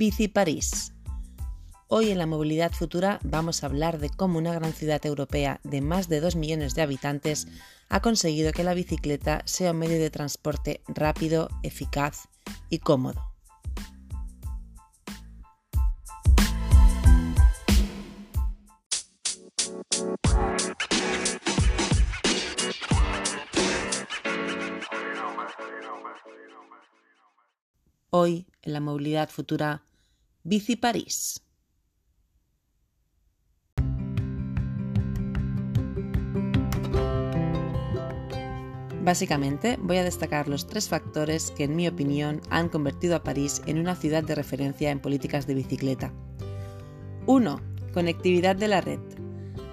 Bici París. Hoy en la movilidad futura vamos a hablar de cómo una gran ciudad europea de más de 2 millones de habitantes ha conseguido que la bicicleta sea un medio de transporte rápido, eficaz y cómodo. Hoy, en la movilidad futura, Bici París. Básicamente, voy a destacar los tres factores que, en mi opinión, han convertido a París en una ciudad de referencia en políticas de bicicleta. 1. Conectividad de la red.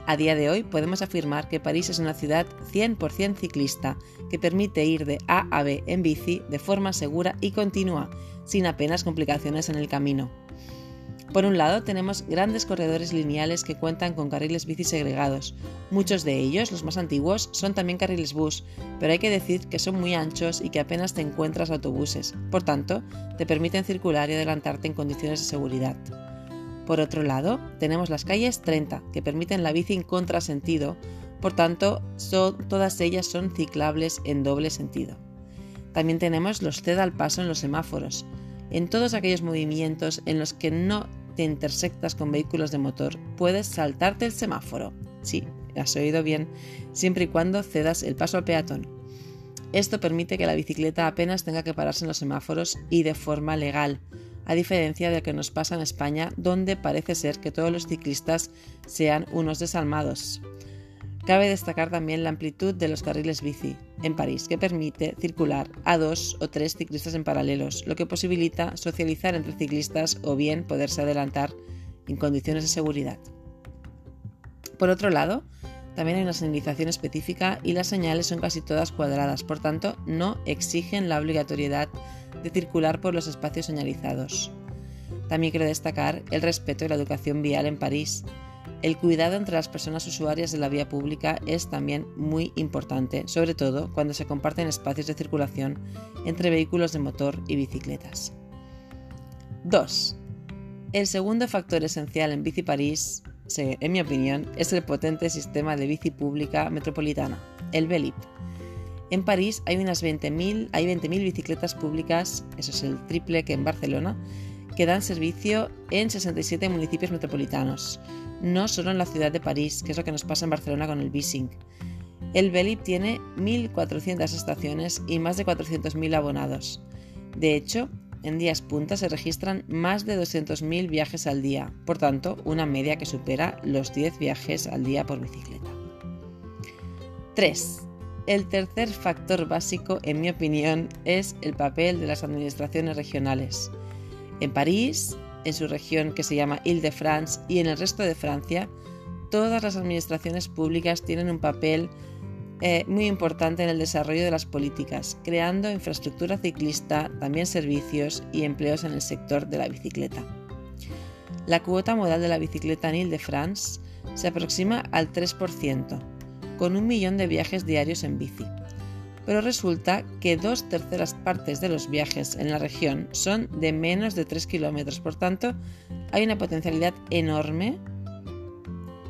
A día de hoy podemos afirmar que París es una ciudad 100% ciclista que permite ir de A a B en bici de forma segura y continua, sin apenas complicaciones en el camino. Por un lado, tenemos grandes corredores lineales que cuentan con carriles bici segregados. Muchos de ellos, los más antiguos, son también carriles bus, pero hay que decir que son muy anchos y que apenas te encuentras autobuses. Por tanto, te permiten circular y adelantarte en condiciones de seguridad. Por otro lado, tenemos las calles 30, que permiten la bici en contrasentido, por tanto, todas ellas son ciclables en doble sentido. También tenemos los ceda al paso en los semáforos, en todos aquellos movimientos en los que no te intersectas con vehículos de motor, puedes saltarte el semáforo. Sí, has oído bien, siempre y cuando cedas el paso al peatón. Esto permite que la bicicleta apenas tenga que pararse en los semáforos y de forma legal, a diferencia de lo que nos pasa en España, donde parece ser que todos los ciclistas sean unos desalmados. Cabe destacar también la amplitud de los carriles bici en París, que permite circular a dos o tres ciclistas en paralelos, lo que posibilita socializar entre ciclistas o bien poderse adelantar en condiciones de seguridad. Por otro lado, también hay una señalización específica y las señales son casi todas cuadradas, por tanto no exigen la obligatoriedad de circular por los espacios señalizados. También quiero destacar el respeto y la educación vial en París. El cuidado entre las personas usuarias de la vía pública es también muy importante, sobre todo cuando se comparten espacios de circulación entre vehículos de motor y bicicletas. 2. El segundo factor esencial en Bici París, en mi opinión, es el potente sistema de bici pública metropolitana, el BELIP en París hay unas 20.000 hay 20 bicicletas públicas, eso es el triple que en Barcelona, que dan servicio en 67 municipios metropolitanos, no solo en la ciudad de París, que es lo que nos pasa en Barcelona con el Bising. El Belip tiene 1.400 estaciones y más de 400.000 abonados. De hecho, en días punta se registran más de 200.000 viajes al día, por tanto, una media que supera los 10 viajes al día por bicicleta. 3. El tercer factor básico, en mi opinión, es el papel de las administraciones regionales. En París, en su región que se llama Ile-de-France y en el resto de Francia, todas las administraciones públicas tienen un papel eh, muy importante en el desarrollo de las políticas, creando infraestructura ciclista, también servicios y empleos en el sector de la bicicleta. La cuota modal de la bicicleta en Ile-de-France se aproxima al 3%, con un millón de viajes diarios en bici. Pero resulta que dos terceras partes de los viajes en la región son de menos de 3 kilómetros, por tanto hay una potencialidad enorme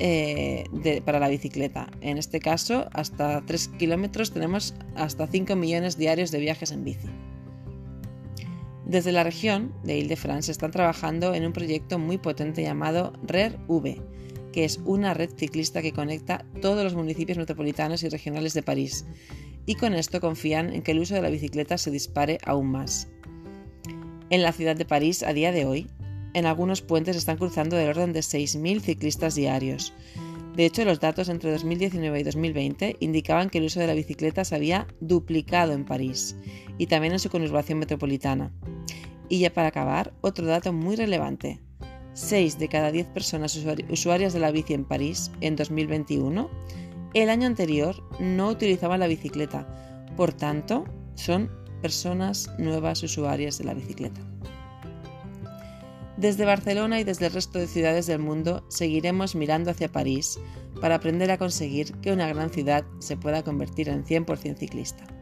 eh, para la bicicleta. En este caso, hasta 3 kilómetros tenemos hasta 5 millones diarios de viajes en bici. Desde la región de Ile-de-France están trabajando en un proyecto muy potente llamado RER-V, que es una red ciclista que conecta todos los municipios metropolitanos y regionales de París, y con esto confían en que el uso de la bicicleta se dispare aún más. En la ciudad de París, a día de hoy, en algunos puentes están cruzando del orden de 6.000 ciclistas diarios. De hecho, los datos entre 2019 y 2020 indicaban que el uso de la bicicleta se había duplicado en París y también en su conurbación metropolitana. Y ya para acabar, otro dato muy relevante. 6 de cada 10 personas usuarias de la bici en París en 2021, el año anterior no utilizaban la bicicleta. Por tanto, son personas nuevas usuarias de la bicicleta. Desde Barcelona y desde el resto de ciudades del mundo seguiremos mirando hacia París para aprender a conseguir que una gran ciudad se pueda convertir en 100% ciclista.